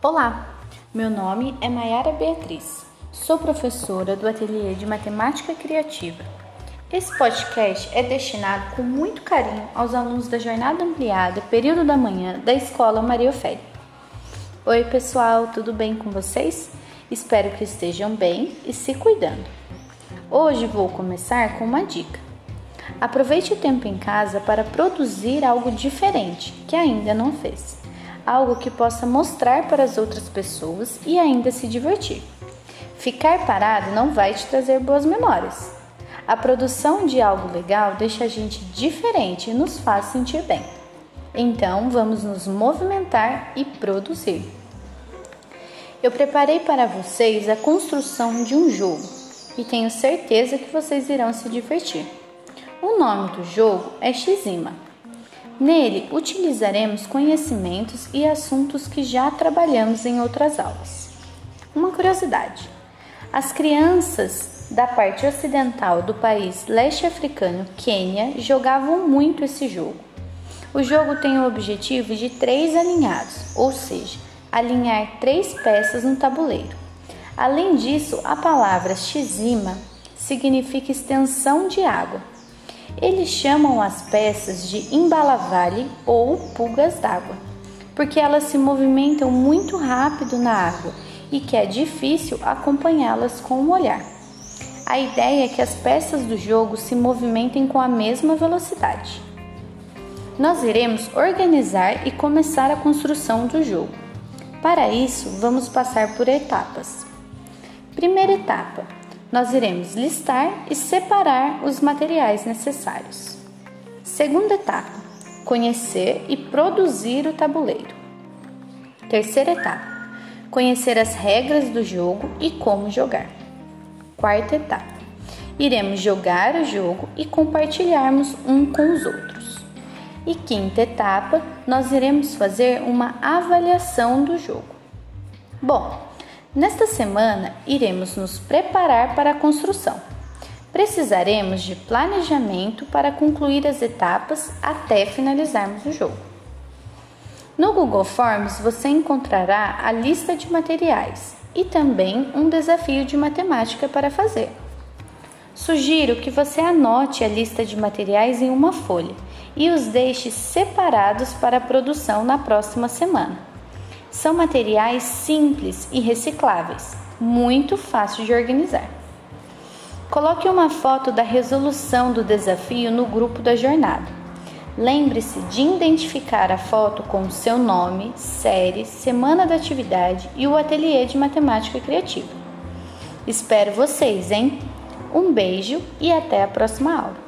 Olá, meu nome é Mayara Beatriz, sou professora do Ateliê de Matemática Criativa. Esse podcast é destinado com muito carinho aos alunos da Jornada Ampliada, período da manhã, da Escola Maria Ofélia. Oi, pessoal, tudo bem com vocês? Espero que estejam bem e se cuidando. Hoje vou começar com uma dica. Aproveite o tempo em casa para produzir algo diferente que ainda não fez. Algo que possa mostrar para as outras pessoas e ainda se divertir. Ficar parado não vai te trazer boas memórias. A produção de algo legal deixa a gente diferente e nos faz sentir bem. Então, vamos nos movimentar e produzir. Eu preparei para vocês a construção de um jogo e tenho certeza que vocês irão se divertir. O nome do jogo é Xima. Nele utilizaremos conhecimentos e assuntos que já trabalhamos em outras aulas. Uma curiosidade: as crianças da parte ocidental do país leste africano, Quênia, jogavam muito esse jogo. O jogo tem o objetivo de três alinhados, ou seja, alinhar três peças no tabuleiro. Além disso, a palavra xizima significa extensão de água eles chamam as peças de embalavale ou pulgas d'água, porque elas se movimentam muito rápido na água e que é difícil acompanhá-las com o olhar. A ideia é que as peças do jogo se movimentem com a mesma velocidade. Nós iremos organizar e começar a construção do jogo. Para isso, vamos passar por etapas. Primeira etapa: nós iremos listar e separar os materiais necessários. Segunda etapa: conhecer e produzir o tabuleiro. Terceira etapa: conhecer as regras do jogo e como jogar. Quarta etapa: iremos jogar o jogo e compartilharmos um com os outros. E quinta etapa: nós iremos fazer uma avaliação do jogo. Bom, Nesta semana, iremos nos preparar para a construção. Precisaremos de planejamento para concluir as etapas até finalizarmos o jogo. No Google Forms você encontrará a lista de materiais e também um desafio de matemática para fazer. Sugiro que você anote a lista de materiais em uma folha e os deixe separados para a produção na próxima semana. São materiais simples e recicláveis, muito fácil de organizar. Coloque uma foto da resolução do desafio no grupo da jornada. Lembre-se de identificar a foto com seu nome, série, semana da atividade e o ateliê de matemática criativa. Espero vocês, hein? Um beijo e até a próxima aula.